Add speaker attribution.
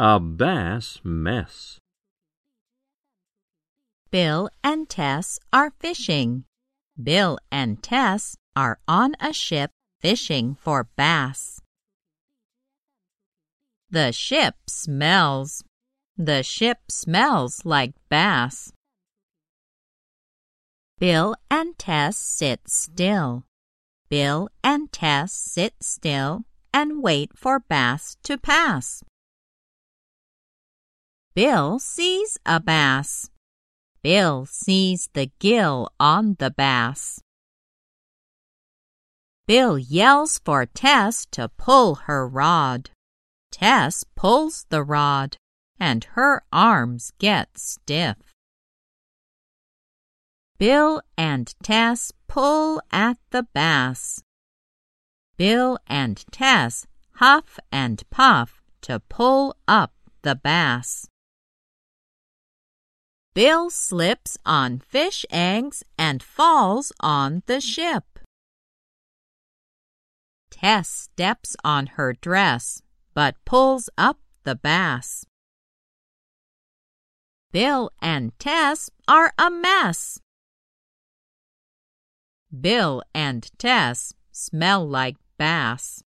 Speaker 1: A bass mess.
Speaker 2: Bill and Tess are fishing. Bill and Tess are on a ship fishing for bass. The ship smells. The ship smells like bass. Bill and Tess sit still. Bill and Tess sit still and wait for bass to pass. Bill sees a bass. Bill sees the gill on the bass. Bill yells for Tess to pull her rod. Tess pulls the rod, and her arms get stiff. Bill and Tess pull at the bass. Bill and Tess huff and puff to pull up the bass. Bill slips on fish eggs and falls on the ship. Tess steps on her dress but pulls up the bass. Bill and Tess are a mess. Bill and Tess smell like bass.